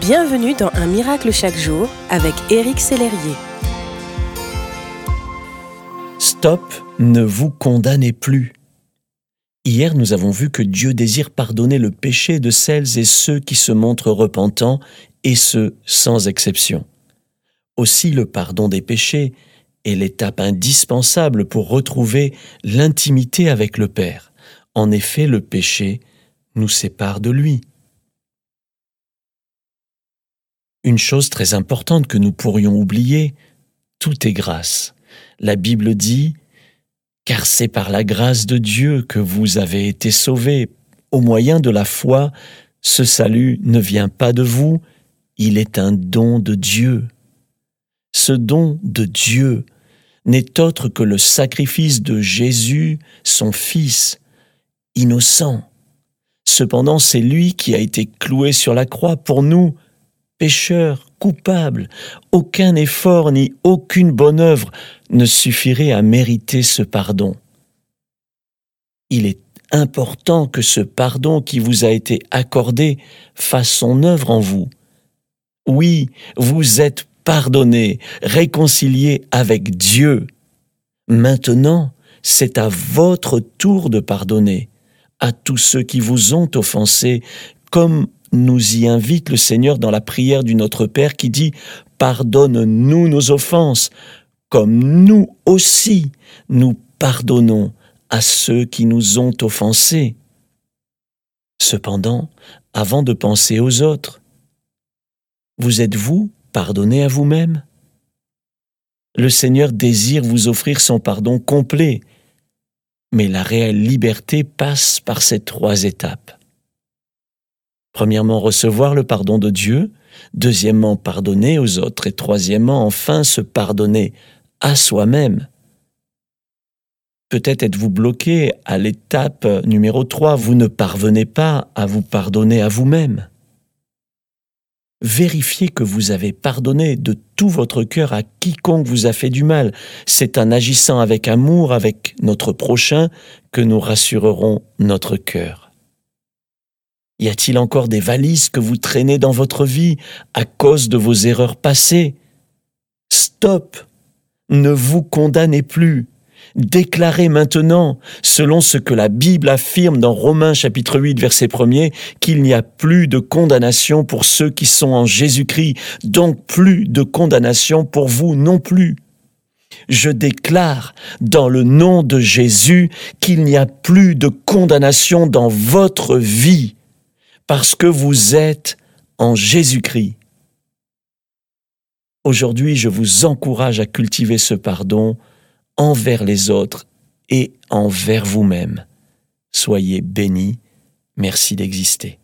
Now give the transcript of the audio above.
Bienvenue dans Un miracle chaque jour avec Éric Sellerier. Stop, ne vous condamnez plus. Hier, nous avons vu que Dieu désire pardonner le péché de celles et ceux qui se montrent repentants, et ce, sans exception. Aussi, le pardon des péchés est l'étape indispensable pour retrouver l'intimité avec le Père. En effet, le péché nous sépare de lui. Une chose très importante que nous pourrions oublier, tout est grâce. La Bible dit, Car c'est par la grâce de Dieu que vous avez été sauvés. Au moyen de la foi, ce salut ne vient pas de vous, il est un don de Dieu. Ce don de Dieu n'est autre que le sacrifice de Jésus, son Fils, innocent. Cependant, c'est lui qui a été cloué sur la croix pour nous, pécheur, coupable, aucun effort ni aucune bonne œuvre ne suffirait à mériter ce pardon. Il est important que ce pardon qui vous a été accordé fasse son œuvre en vous. Oui, vous êtes pardonné, réconcilié avec Dieu. Maintenant, c'est à votre tour de pardonner à tous ceux qui vous ont offensés, comme nous y invite le Seigneur dans la prière du Notre Père qui dit Pardonne-nous nos offenses, comme nous aussi nous pardonnons à ceux qui nous ont offensés. Cependant, avant de penser aux autres, vous êtes-vous pardonné à vous-même? Le Seigneur désire vous offrir son pardon complet, mais la réelle liberté passe par ces trois étapes. Premièrement, recevoir le pardon de Dieu. Deuxièmement, pardonner aux autres. Et troisièmement, enfin, se pardonner à soi-même. Peut-être êtes-vous bloqué à l'étape numéro 3, vous ne parvenez pas à vous pardonner à vous-même. Vérifiez que vous avez pardonné de tout votre cœur à quiconque vous a fait du mal. C'est en agissant avec amour avec notre prochain que nous rassurerons notre cœur. Y a-t-il encore des valises que vous traînez dans votre vie à cause de vos erreurs passées? Stop Ne vous condamnez plus. Déclarez maintenant, selon ce que la Bible affirme dans Romains chapitre 8 verset 1er, qu'il n'y a plus de condamnation pour ceux qui sont en Jésus-Christ, donc plus de condamnation pour vous non plus. Je déclare dans le nom de Jésus qu'il n'y a plus de condamnation dans votre vie parce que vous êtes en Jésus-Christ. Aujourd'hui, je vous encourage à cultiver ce pardon envers les autres et envers vous-même. Soyez bénis. Merci d'exister.